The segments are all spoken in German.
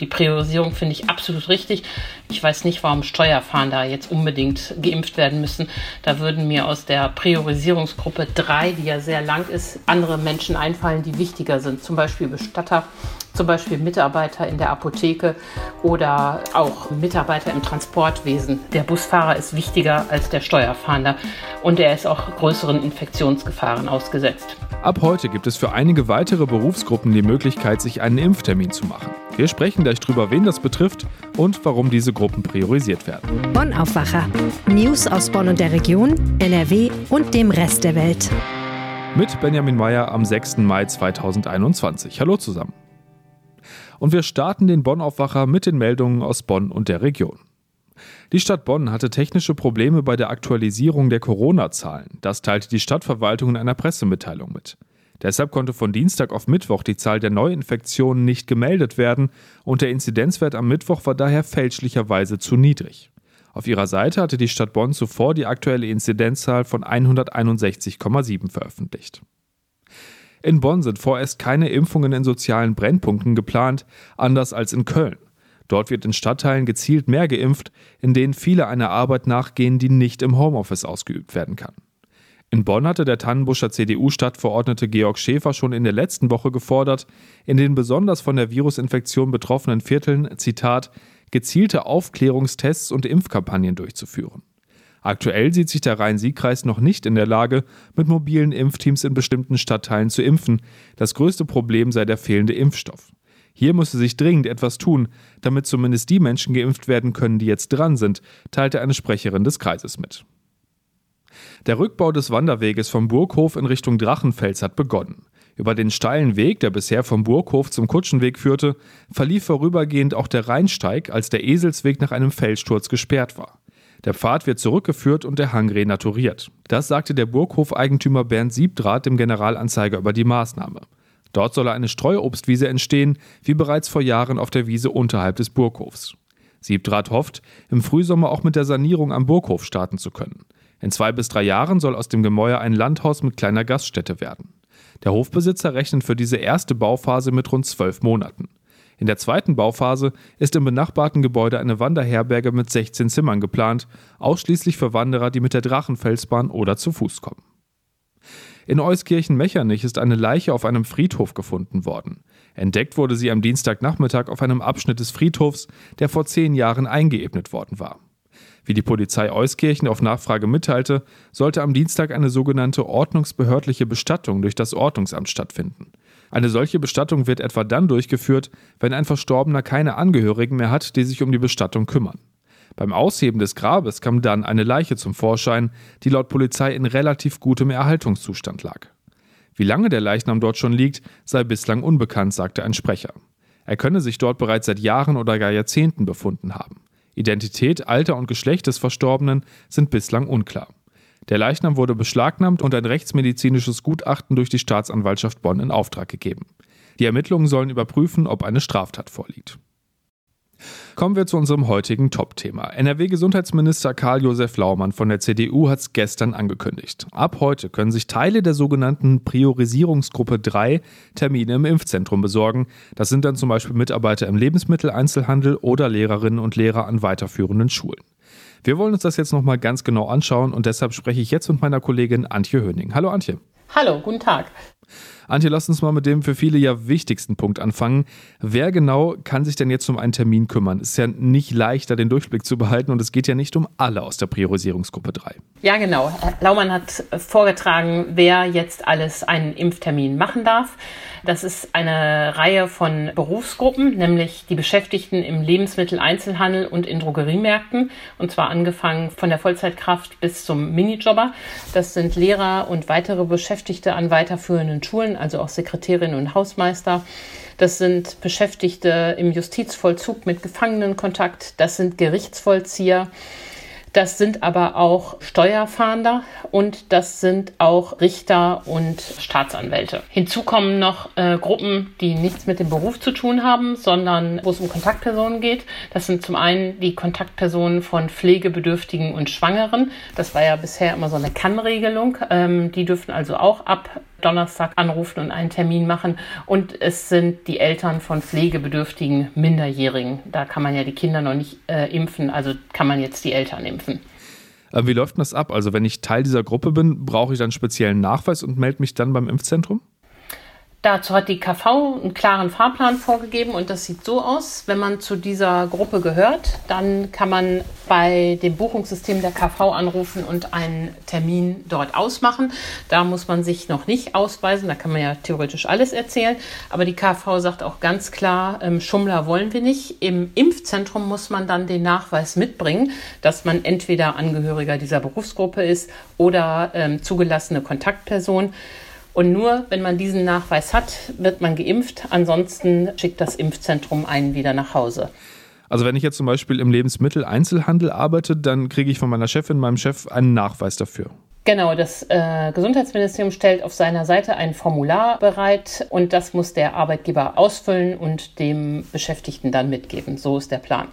Die Priorisierung finde ich absolut richtig. Ich weiß nicht, warum Steuerfahnder jetzt unbedingt geimpft werden müssen. Da würden mir aus der Priorisierungsgruppe 3, die ja sehr lang ist, andere Menschen einfallen, die wichtiger sind. Zum Beispiel Bestatter, zum Beispiel Mitarbeiter in der Apotheke oder auch Mitarbeiter im Transportwesen. Der Busfahrer ist wichtiger als der Steuerfahnder und er ist auch größeren Infektionsgefahren ausgesetzt. Ab heute gibt es für einige weitere Berufsgruppen die Möglichkeit, sich einen Impftermin zu machen. Wir sprechen gleich darüber, wen das betrifft und warum diese Gruppen priorisiert werden. Bonn Aufwacher. News aus Bonn und der Region, NRW und dem Rest der Welt. Mit Benjamin Meyer am 6. Mai 2021. Hallo zusammen. Und wir starten den Bonn-Aufwacher mit den Meldungen aus Bonn und der Region. Die Stadt Bonn hatte technische Probleme bei der Aktualisierung der Corona-Zahlen. Das teilte die Stadtverwaltung in einer Pressemitteilung mit. Deshalb konnte von Dienstag auf Mittwoch die Zahl der Neuinfektionen nicht gemeldet werden und der Inzidenzwert am Mittwoch war daher fälschlicherweise zu niedrig. Auf ihrer Seite hatte die Stadt Bonn zuvor die aktuelle Inzidenzzahl von 161,7 veröffentlicht. In Bonn sind vorerst keine Impfungen in sozialen Brennpunkten geplant, anders als in Köln. Dort wird in Stadtteilen gezielt mehr geimpft, in denen viele einer Arbeit nachgehen, die nicht im Homeoffice ausgeübt werden kann. In Bonn hatte der Tannenbuscher CDU-Stadtverordnete Georg Schäfer schon in der letzten Woche gefordert, in den besonders von der Virusinfektion betroffenen Vierteln, Zitat, gezielte Aufklärungstests und Impfkampagnen durchzuführen. Aktuell sieht sich der Rhein-Sieg-Kreis noch nicht in der Lage, mit mobilen Impfteams in bestimmten Stadtteilen zu impfen. Das größte Problem sei der fehlende Impfstoff. Hier müsse sich dringend etwas tun, damit zumindest die Menschen geimpft werden können, die jetzt dran sind, teilte eine Sprecherin des Kreises mit. Der Rückbau des Wanderweges vom Burghof in Richtung Drachenfels hat begonnen. Über den steilen Weg, der bisher vom Burghof zum Kutschenweg führte, verlief vorübergehend auch der Rheinsteig, als der Eselsweg nach einem Felssturz gesperrt war. Der Pfad wird zurückgeführt und der Hang renaturiert. Das sagte der Burghofeigentümer Bernd Siebdraht dem Generalanzeiger über die Maßnahme. Dort solle eine Streuobstwiese entstehen, wie bereits vor Jahren auf der Wiese unterhalb des Burghofs. Siebdraht hofft, im Frühsommer auch mit der Sanierung am Burghof starten zu können. In zwei bis drei Jahren soll aus dem Gemäuer ein Landhaus mit kleiner Gaststätte werden. Der Hofbesitzer rechnet für diese erste Bauphase mit rund zwölf Monaten. In der zweiten Bauphase ist im benachbarten Gebäude eine Wanderherberge mit 16 Zimmern geplant, ausschließlich für Wanderer, die mit der Drachenfelsbahn oder zu Fuß kommen. In Euskirchen-Mechernich ist eine Leiche auf einem Friedhof gefunden worden. Entdeckt wurde sie am Dienstagnachmittag auf einem Abschnitt des Friedhofs, der vor zehn Jahren eingeebnet worden war. Wie die Polizei Euskirchen auf Nachfrage mitteilte, sollte am Dienstag eine sogenannte ordnungsbehördliche Bestattung durch das Ordnungsamt stattfinden. Eine solche Bestattung wird etwa dann durchgeführt, wenn ein Verstorbener keine Angehörigen mehr hat, die sich um die Bestattung kümmern. Beim Ausheben des Grabes kam dann eine Leiche zum Vorschein, die laut Polizei in relativ gutem Erhaltungszustand lag. Wie lange der Leichnam dort schon liegt, sei bislang unbekannt, sagte ein Sprecher. Er könne sich dort bereits seit Jahren oder gar Jahrzehnten befunden haben. Identität, Alter und Geschlecht des Verstorbenen sind bislang unklar. Der Leichnam wurde beschlagnahmt und ein rechtsmedizinisches Gutachten durch die Staatsanwaltschaft Bonn in Auftrag gegeben. Die Ermittlungen sollen überprüfen, ob eine Straftat vorliegt. Kommen wir zu unserem heutigen Top-Thema. NRW-Gesundheitsminister Karl-Josef Laumann von der CDU hat es gestern angekündigt. Ab heute können sich Teile der sogenannten Priorisierungsgruppe 3 Termine im Impfzentrum besorgen. Das sind dann zum Beispiel Mitarbeiter im Lebensmitteleinzelhandel oder Lehrerinnen und Lehrer an weiterführenden Schulen. Wir wollen uns das jetzt nochmal ganz genau anschauen und deshalb spreche ich jetzt mit meiner Kollegin Antje Höning. Hallo Antje. Hallo, guten Tag. Antje, lass uns mal mit dem für viele ja wichtigsten Punkt anfangen. Wer genau kann sich denn jetzt um einen Termin kümmern? Ist ja nicht leichter, den Durchblick zu behalten und es geht ja nicht um alle aus der Priorisierungsgruppe 3. Ja, genau. Herr Laumann hat vorgetragen, wer jetzt alles einen Impftermin machen darf. Das ist eine Reihe von Berufsgruppen, nämlich die Beschäftigten im Lebensmitteleinzelhandel und in Drogeriemärkten. Und zwar angefangen von der Vollzeitkraft bis zum Minijobber. Das sind Lehrer und weitere Beschäftigte an weiterführenden Schulen, also auch Sekretärinnen und Hausmeister. Das sind Beschäftigte im Justizvollzug mit Gefangenenkontakt. Das sind Gerichtsvollzieher. Das sind aber auch Steuerfahnder und das sind auch Richter und Staatsanwälte. Hinzu kommen noch äh, Gruppen, die nichts mit dem Beruf zu tun haben, sondern wo es um Kontaktpersonen geht. Das sind zum einen die Kontaktpersonen von Pflegebedürftigen und Schwangeren. Das war ja bisher immer so eine Kannregelung. Ähm, die dürfen also auch ab Donnerstag anrufen und einen Termin machen. Und es sind die Eltern von pflegebedürftigen Minderjährigen. Da kann man ja die Kinder noch nicht äh, impfen, also kann man jetzt die Eltern impfen. Äh, wie läuft das ab? Also wenn ich Teil dieser Gruppe bin, brauche ich dann speziellen Nachweis und melde mich dann beim Impfzentrum? Dazu hat die KV einen klaren Fahrplan vorgegeben und das sieht so aus. Wenn man zu dieser Gruppe gehört, dann kann man bei dem Buchungssystem der KV anrufen und einen Termin dort ausmachen. Da muss man sich noch nicht ausweisen, da kann man ja theoretisch alles erzählen. Aber die KV sagt auch ganz klar, ähm, Schummler wollen wir nicht. Im Impfzentrum muss man dann den Nachweis mitbringen, dass man entweder Angehöriger dieser Berufsgruppe ist oder ähm, zugelassene Kontaktperson. Und nur wenn man diesen Nachweis hat, wird man geimpft. Ansonsten schickt das Impfzentrum einen wieder nach Hause. Also wenn ich jetzt zum Beispiel im Lebensmitteleinzelhandel arbeite, dann kriege ich von meiner Chefin, meinem Chef einen Nachweis dafür. Genau, das äh, Gesundheitsministerium stellt auf seiner Seite ein Formular bereit und das muss der Arbeitgeber ausfüllen und dem Beschäftigten dann mitgeben. So ist der Plan.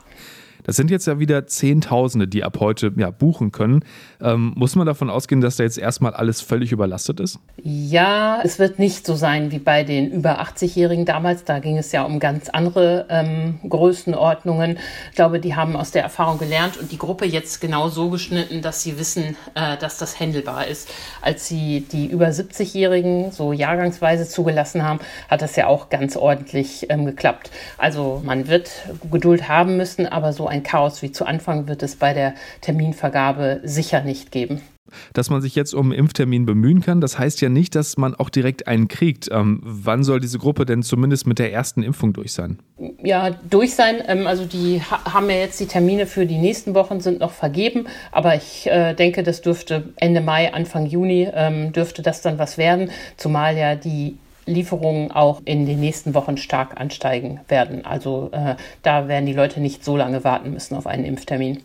Das sind jetzt ja wieder Zehntausende, die ab heute ja, buchen können. Ähm, muss man davon ausgehen, dass da jetzt erstmal alles völlig überlastet ist? Ja, es wird nicht so sein wie bei den über 80-Jährigen damals. Da ging es ja um ganz andere ähm, Größenordnungen. Ich glaube, die haben aus der Erfahrung gelernt und die Gruppe jetzt genau so geschnitten, dass sie wissen, äh, dass das händelbar ist. Als sie die über 70-Jährigen so jahrgangsweise zugelassen haben, hat das ja auch ganz ordentlich ähm, geklappt. Also man wird Geduld haben müssen, aber so ein Chaos wie zu Anfang wird es bei der Terminvergabe sicher nicht geben. Dass man sich jetzt um einen Impftermin bemühen kann, das heißt ja nicht, dass man auch direkt einen kriegt. Ähm, wann soll diese Gruppe denn zumindest mit der ersten Impfung durch sein? Ja, durch sein. Ähm, also die ha haben ja jetzt die Termine für die nächsten Wochen sind noch vergeben, aber ich äh, denke, das dürfte Ende Mai, Anfang Juni ähm, dürfte das dann was werden, zumal ja die Lieferungen auch in den nächsten Wochen stark ansteigen werden. Also äh, da werden die Leute nicht so lange warten müssen auf einen Impftermin.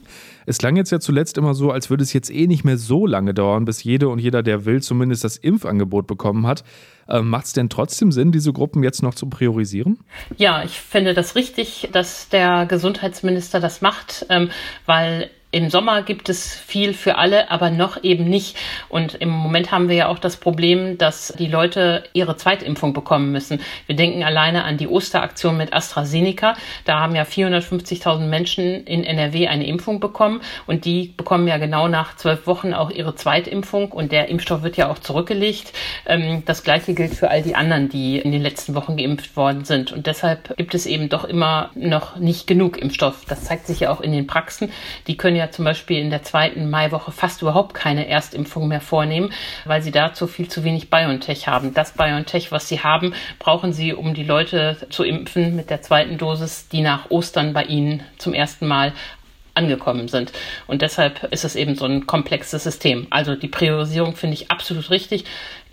Es klang jetzt ja zuletzt immer so, als würde es jetzt eh nicht mehr so lange dauern, bis jede und jeder, der will, zumindest das Impfangebot bekommen hat. Äh, Macht es denn trotzdem Sinn, diese Gruppen jetzt noch zu priorisieren? Ja, ich finde das richtig, dass der Gesundheitsminister das macht, ähm, weil im Sommer gibt es viel für alle, aber noch eben nicht. Und im Moment haben wir ja auch das Problem, dass die Leute ihre Zweitimpfung bekommen müssen. Wir denken alleine an die Osteraktion mit AstraZeneca. Da haben ja 450.000 Menschen in NRW eine Impfung bekommen und die bekommen ja genau nach zwölf Wochen auch ihre Zweitimpfung und der Impfstoff wird ja auch zurückgelegt. Ähm, das gleiche gilt für all die anderen, die in den letzten Wochen geimpft worden sind. Und deshalb gibt es eben doch immer noch nicht genug Impfstoff. Das zeigt sich ja auch in den Praxen. Die können ja zum Beispiel in der zweiten Maiwoche fast überhaupt keine Erstimpfung mehr vornehmen, weil sie dazu viel zu wenig BioNTech haben. Das BioNTech, was sie haben, brauchen sie, um die Leute zu impfen mit der zweiten Dosis, die nach Ostern bei ihnen zum ersten Mal angekommen sind. Und deshalb ist es eben so ein komplexes System. Also die Priorisierung finde ich absolut richtig.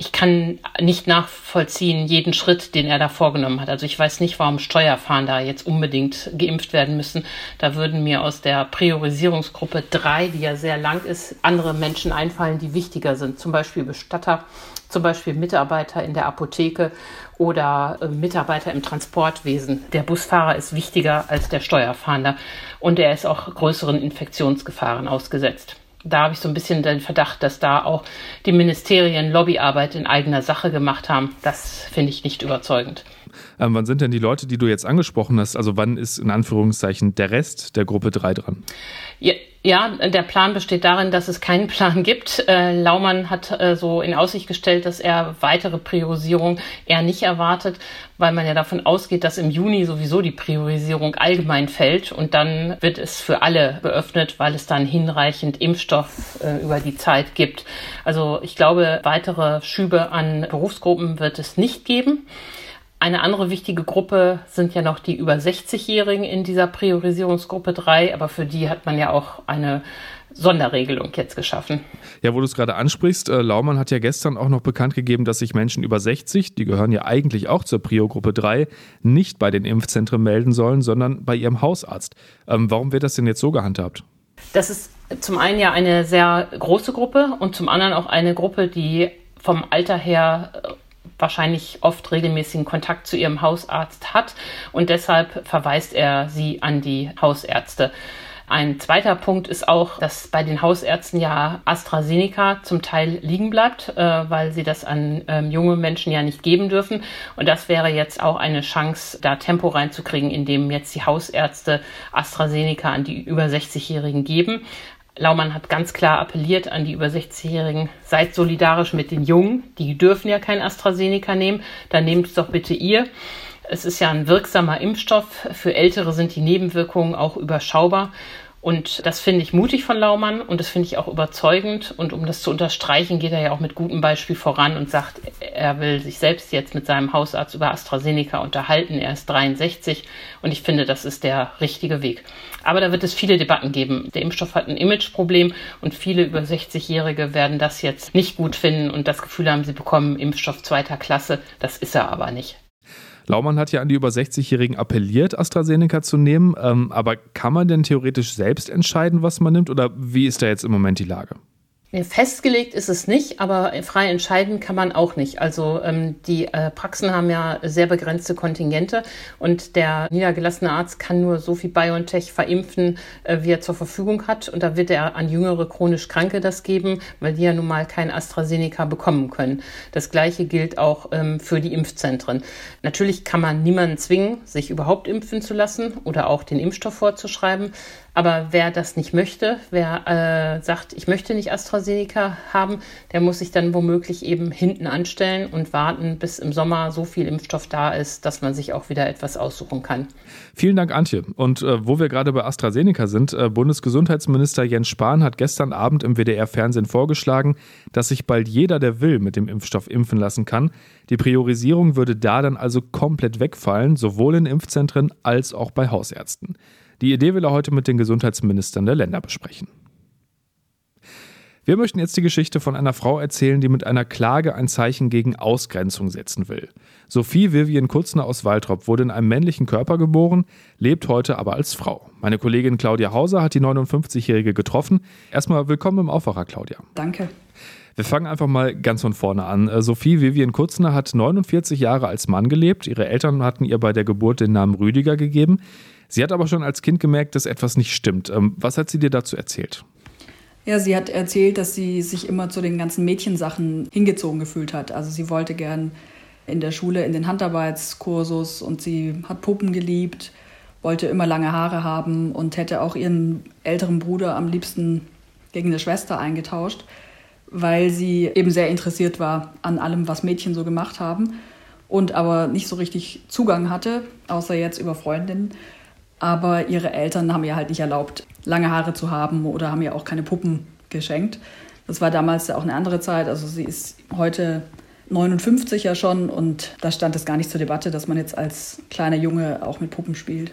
Ich kann nicht nachvollziehen jeden Schritt, den er da vorgenommen hat. Also ich weiß nicht, warum Steuerfahnder jetzt unbedingt geimpft werden müssen. Da würden mir aus der Priorisierungsgruppe drei, die ja sehr lang ist, andere Menschen einfallen, die wichtiger sind. Zum Beispiel Bestatter, zum Beispiel Mitarbeiter in der Apotheke oder äh, Mitarbeiter im Transportwesen. Der Busfahrer ist wichtiger als der Steuerfahnder und er ist auch größeren Infektionsgefahren ausgesetzt. Da habe ich so ein bisschen den Verdacht, dass da auch die Ministerien Lobbyarbeit in eigener Sache gemacht haben. Das finde ich nicht überzeugend. Ähm, wann sind denn die Leute, die du jetzt angesprochen hast? Also wann ist in Anführungszeichen der Rest der Gruppe 3 dran? Ja, ja, der Plan besteht darin, dass es keinen Plan gibt. Äh, Laumann hat äh, so in Aussicht gestellt, dass er weitere Priorisierung eher nicht erwartet, weil man ja davon ausgeht, dass im Juni sowieso die Priorisierung allgemein fällt und dann wird es für alle geöffnet, weil es dann hinreichend Impfstoff äh, über die Zeit gibt. Also ich glaube, weitere Schübe an Berufsgruppen wird es nicht geben. Eine andere wichtige Gruppe sind ja noch die über 60-Jährigen in dieser Priorisierungsgruppe 3, aber für die hat man ja auch eine Sonderregelung jetzt geschaffen. Ja, wo du es gerade ansprichst, äh, Laumann hat ja gestern auch noch bekannt gegeben, dass sich Menschen über 60, die gehören ja eigentlich auch zur Prio-Gruppe 3, nicht bei den Impfzentren melden sollen, sondern bei ihrem Hausarzt. Ähm, warum wird das denn jetzt so gehandhabt? Das ist zum einen ja eine sehr große Gruppe und zum anderen auch eine Gruppe, die vom Alter her wahrscheinlich oft regelmäßigen Kontakt zu ihrem Hausarzt hat und deshalb verweist er sie an die Hausärzte. Ein zweiter Punkt ist auch, dass bei den Hausärzten ja AstraZeneca zum Teil liegen bleibt, äh, weil sie das an ähm, junge Menschen ja nicht geben dürfen. Und das wäre jetzt auch eine Chance, da Tempo reinzukriegen, indem jetzt die Hausärzte AstraZeneca an die über 60-Jährigen geben. Laumann hat ganz klar appelliert an die über 60-Jährigen, seid solidarisch mit den Jungen. Die dürfen ja kein AstraZeneca nehmen. Dann nehmt es doch bitte ihr. Es ist ja ein wirksamer Impfstoff. Für Ältere sind die Nebenwirkungen auch überschaubar. Und das finde ich mutig von Laumann und das finde ich auch überzeugend. Und um das zu unterstreichen, geht er ja auch mit gutem Beispiel voran und sagt, er will sich selbst jetzt mit seinem Hausarzt über AstraZeneca unterhalten. Er ist 63 und ich finde, das ist der richtige Weg. Aber da wird es viele Debatten geben. Der Impfstoff hat ein Imageproblem und viele über 60-Jährige werden das jetzt nicht gut finden und das Gefühl haben, sie bekommen Impfstoff zweiter Klasse. Das ist er aber nicht. Laumann hat ja an die über 60-Jährigen appelliert, AstraZeneca zu nehmen. Ähm, aber kann man denn theoretisch selbst entscheiden, was man nimmt? Oder wie ist da jetzt im Moment die Lage? Festgelegt ist es nicht, aber frei entscheiden kann man auch nicht. Also ähm, die äh, Praxen haben ja sehr begrenzte Kontingente und der niedergelassene Arzt kann nur so viel BioNTech verimpfen, äh, wie er zur Verfügung hat. Und da wird er an jüngere chronisch Kranke das geben, weil die ja nun mal kein AstraZeneca bekommen können. Das gleiche gilt auch ähm, für die Impfzentren. Natürlich kann man niemanden zwingen, sich überhaupt impfen zu lassen oder auch den Impfstoff vorzuschreiben. Aber wer das nicht möchte, wer äh, sagt, ich möchte nicht AstraZeneca haben, der muss sich dann womöglich eben hinten anstellen und warten, bis im Sommer so viel Impfstoff da ist, dass man sich auch wieder etwas aussuchen kann. Vielen Dank, Antje. Und äh, wo wir gerade bei AstraZeneca sind, äh, Bundesgesundheitsminister Jens Spahn hat gestern Abend im WDR-Fernsehen vorgeschlagen, dass sich bald jeder, der will, mit dem Impfstoff impfen lassen kann. Die Priorisierung würde da dann also komplett wegfallen, sowohl in Impfzentren als auch bei Hausärzten. Die Idee will er heute mit den Gesundheitsministern der Länder besprechen. Wir möchten jetzt die Geschichte von einer Frau erzählen, die mit einer Klage ein Zeichen gegen Ausgrenzung setzen will. Sophie Vivian Kutzner aus Waltrop wurde in einem männlichen Körper geboren, lebt heute aber als Frau. Meine Kollegin Claudia Hauser hat die 59-Jährige getroffen. Erstmal willkommen im Aufwacher, Claudia. Danke. Wir fangen einfach mal ganz von vorne an. Äh, Sophie Vivian Kutzner hat 49 Jahre als Mann gelebt. Ihre Eltern hatten ihr bei der Geburt den Namen Rüdiger gegeben. Sie hat aber schon als Kind gemerkt, dass etwas nicht stimmt. Ähm, was hat sie dir dazu erzählt? Ja, sie hat erzählt, dass sie sich immer zu den ganzen Mädchensachen hingezogen gefühlt hat. Also sie wollte gern in der Schule in den Handarbeitskursus und sie hat Puppen geliebt, wollte immer lange Haare haben und hätte auch ihren älteren Bruder am liebsten gegen eine Schwester eingetauscht, weil sie eben sehr interessiert war an allem, was Mädchen so gemacht haben und aber nicht so richtig Zugang hatte, außer jetzt über Freundinnen. Aber ihre Eltern haben ihr halt nicht erlaubt, lange Haare zu haben oder haben ihr auch keine Puppen geschenkt. Das war damals auch eine andere Zeit. Also sie ist heute 59 ja schon und da stand es gar nicht zur Debatte, dass man jetzt als kleiner Junge auch mit Puppen spielt.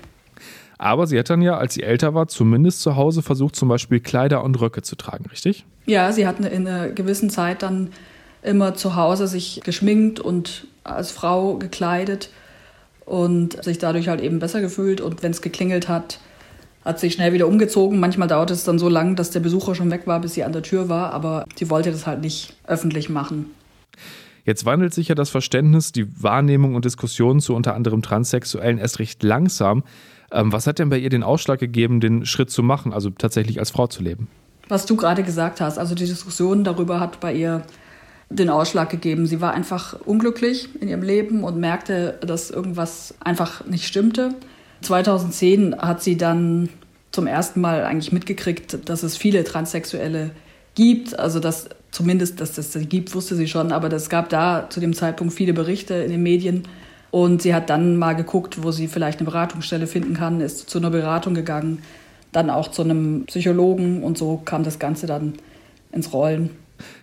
Aber sie hat dann ja, als sie älter war, zumindest zu Hause versucht, zum Beispiel Kleider und Röcke zu tragen, richtig? Ja, sie hat in einer gewissen Zeit dann immer zu Hause sich geschminkt und als Frau gekleidet und sich dadurch halt eben besser gefühlt. Und wenn es geklingelt hat, hat sich schnell wieder umgezogen. Manchmal dauert es dann so lang, dass der Besucher schon weg war, bis sie an der Tür war. Aber sie wollte das halt nicht öffentlich machen. Jetzt wandelt sich ja das Verständnis, die Wahrnehmung und Diskussion zu unter anderem Transsexuellen erst recht langsam. Ähm, was hat denn bei ihr den Ausschlag gegeben, den Schritt zu machen, also tatsächlich als Frau zu leben? Was du gerade gesagt hast, also die Diskussion darüber hat bei ihr den Ausschlag gegeben. Sie war einfach unglücklich in ihrem Leben und merkte, dass irgendwas einfach nicht stimmte. 2010 hat sie dann zum ersten Mal eigentlich mitgekriegt, dass es viele Transsexuelle gibt. Also dass zumindest, dass es das gibt, wusste sie schon, aber es gab da zu dem Zeitpunkt viele Berichte in den Medien. Und sie hat dann mal geguckt, wo sie vielleicht eine Beratungsstelle finden kann, ist zu einer Beratung gegangen, dann auch zu einem Psychologen und so kam das Ganze dann ins Rollen.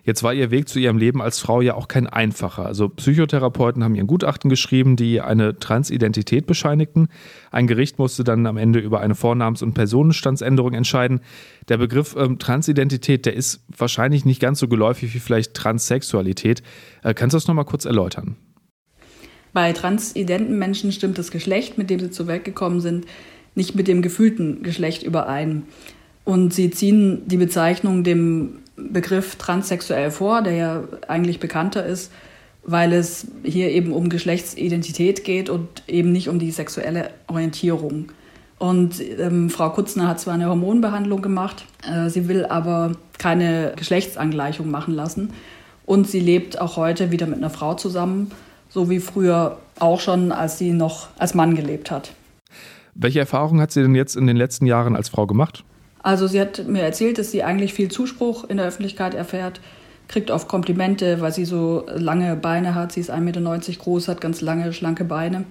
Jetzt war ihr Weg zu ihrem Leben als Frau ja auch kein einfacher. Also Psychotherapeuten haben ihr Gutachten geschrieben, die eine Transidentität bescheinigten. Ein Gericht musste dann am Ende über eine Vornamens- und Personenstandsänderung entscheiden. Der Begriff ähm, Transidentität, der ist wahrscheinlich nicht ganz so geläufig wie vielleicht Transsexualität. Äh, kannst du das nochmal kurz erläutern? Bei transidenten Menschen stimmt das Geschlecht, mit dem sie zur Welt gekommen sind, nicht mit dem gefühlten Geschlecht überein. Und sie ziehen die Bezeichnung dem Begriff transsexuell vor, der ja eigentlich bekannter ist, weil es hier eben um Geschlechtsidentität geht und eben nicht um die sexuelle Orientierung. Und ähm, Frau Kutzner hat zwar eine Hormonbehandlung gemacht, äh, sie will aber keine Geschlechtsangleichung machen lassen. Und sie lebt auch heute wieder mit einer Frau zusammen, so wie früher auch schon, als sie noch als Mann gelebt hat. Welche Erfahrungen hat sie denn jetzt in den letzten Jahren als Frau gemacht? Also sie hat mir erzählt, dass sie eigentlich viel Zuspruch in der Öffentlichkeit erfährt, kriegt oft Komplimente, weil sie so lange Beine hat. Sie ist 1,90 Meter groß, hat ganz lange, schlanke Beine.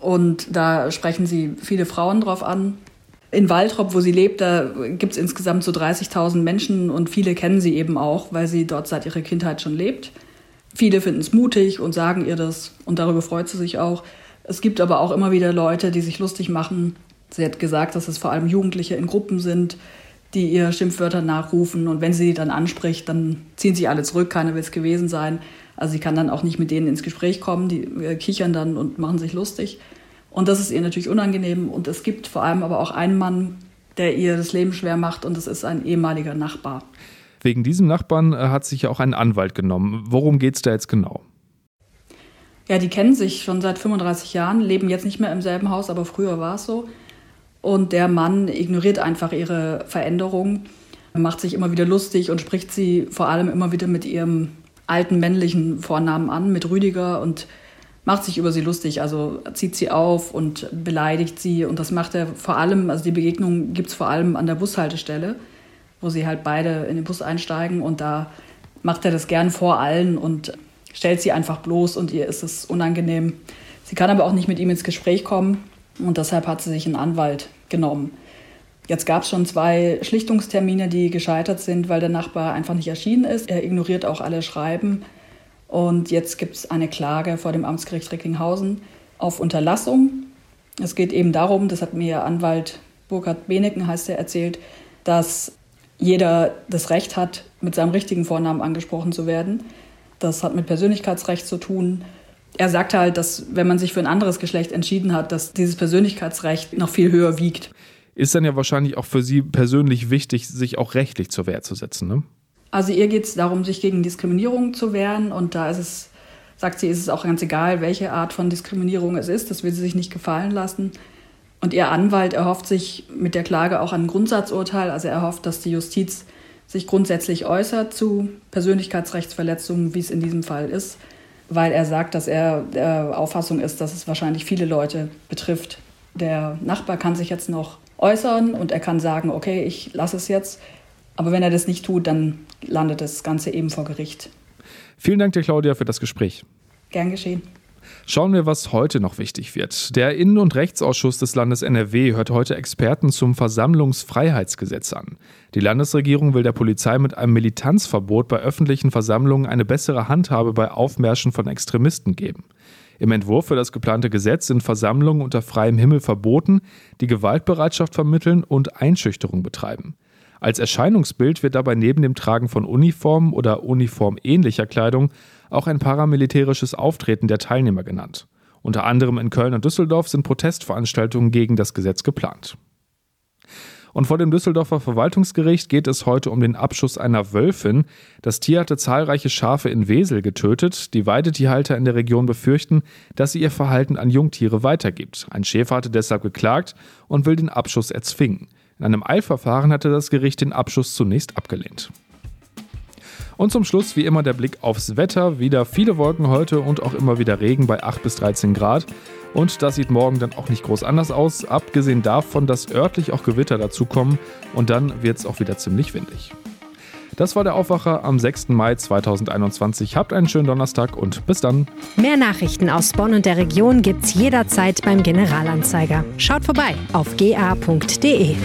Und da sprechen sie viele Frauen drauf an. In Waltrop, wo sie lebt, da gibt es insgesamt so 30.000 Menschen und viele kennen sie eben auch, weil sie dort seit ihrer Kindheit schon lebt. Viele finden es mutig und sagen ihr das und darüber freut sie sich auch. Es gibt aber auch immer wieder Leute, die sich lustig machen. Sie hat gesagt, dass es vor allem Jugendliche in Gruppen sind, die ihr Schimpfwörter nachrufen und wenn sie die dann anspricht, dann ziehen sie alle zurück, keiner will es gewesen sein. Also sie kann dann auch nicht mit denen ins Gespräch kommen, die äh, kichern dann und machen sich lustig. Und das ist ihr natürlich unangenehm. Und es gibt vor allem aber auch einen Mann, der ihr das Leben schwer macht und das ist ein ehemaliger Nachbar. Wegen diesem Nachbarn äh, hat sich ja auch ein Anwalt genommen. Worum geht es da jetzt genau? Ja, die kennen sich schon seit 35 Jahren, leben jetzt nicht mehr im selben Haus, aber früher war es so. Und der Mann ignoriert einfach ihre Veränderung, macht sich immer wieder lustig und spricht sie vor allem immer wieder mit ihrem alten männlichen Vornamen an, mit Rüdiger und macht sich über sie lustig, also zieht sie auf und beleidigt sie. Und das macht er vor allem, also die Begegnung gibt es vor allem an der Bushaltestelle, wo sie halt beide in den Bus einsteigen und da macht er das gern vor allen und stellt sie einfach bloß und ihr ist es unangenehm. Sie kann aber auch nicht mit ihm ins Gespräch kommen und deshalb hat sie sich einen Anwalt genommen. Jetzt gab es schon zwei Schlichtungstermine, die gescheitert sind, weil der Nachbar einfach nicht erschienen ist. Er ignoriert auch alle Schreiben. Und jetzt gibt es eine Klage vor dem Amtsgericht Recklinghausen auf Unterlassung. Es geht eben darum, das hat mir Anwalt Burkhard Beneken, heißt er, erzählt, dass jeder das Recht hat, mit seinem richtigen Vornamen angesprochen zu werden. Das hat mit Persönlichkeitsrecht zu tun. Er sagt halt, dass wenn man sich für ein anderes Geschlecht entschieden hat, dass dieses Persönlichkeitsrecht noch viel höher wiegt ist dann ja wahrscheinlich auch für Sie persönlich wichtig, sich auch rechtlich zur Wehr zu setzen. Ne? Also ihr geht es darum, sich gegen Diskriminierung zu wehren und da ist es, sagt sie, ist es auch ganz egal, welche Art von Diskriminierung es ist, das will sie sich nicht gefallen lassen. Und ihr Anwalt erhofft sich mit der Klage auch ein Grundsatzurteil, also er hofft, dass die Justiz sich grundsätzlich äußert zu Persönlichkeitsrechtsverletzungen, wie es in diesem Fall ist, weil er sagt, dass er der Auffassung ist, dass es wahrscheinlich viele Leute betrifft. Der Nachbar kann sich jetzt noch äußern und er kann sagen, okay, ich lasse es jetzt. Aber wenn er das nicht tut, dann landet das Ganze eben vor Gericht. Vielen Dank dir, Claudia, für das Gespräch. Gern geschehen. Schauen wir, was heute noch wichtig wird. Der Innen- und Rechtsausschuss des Landes NRW hört heute Experten zum Versammlungsfreiheitsgesetz an. Die Landesregierung will der Polizei mit einem Militanzverbot bei öffentlichen Versammlungen eine bessere Handhabe bei Aufmärschen von Extremisten geben. Im Entwurf für das geplante Gesetz sind Versammlungen unter freiem Himmel verboten, die Gewaltbereitschaft vermitteln und Einschüchterung betreiben. Als Erscheinungsbild wird dabei neben dem Tragen von Uniformen oder uniformähnlicher Kleidung auch ein paramilitärisches Auftreten der Teilnehmer genannt. Unter anderem in Köln und Düsseldorf sind Protestveranstaltungen gegen das Gesetz geplant. Und vor dem Düsseldorfer Verwaltungsgericht geht es heute um den Abschuss einer Wölfin. Das Tier hatte zahlreiche Schafe in Wesel getötet. Die Weidetierhalter in der Region befürchten, dass sie ihr Verhalten an Jungtiere weitergibt. Ein Schäfer hatte deshalb geklagt und will den Abschuss erzwingen. In einem Eilverfahren hatte das Gericht den Abschuss zunächst abgelehnt. Und zum Schluss wie immer der Blick aufs Wetter. Wieder viele Wolken heute und auch immer wieder Regen bei 8 bis 13 Grad. Und das sieht morgen dann auch nicht groß anders aus, abgesehen davon, dass örtlich auch Gewitter dazukommen und dann wird es auch wieder ziemlich windig. Das war der Aufwacher am 6. Mai 2021. Habt einen schönen Donnerstag und bis dann. Mehr Nachrichten aus Bonn und der Region gibt's jederzeit beim Generalanzeiger. Schaut vorbei auf ga.de.